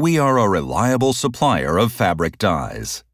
We are a reliable supplier of fabric dyes.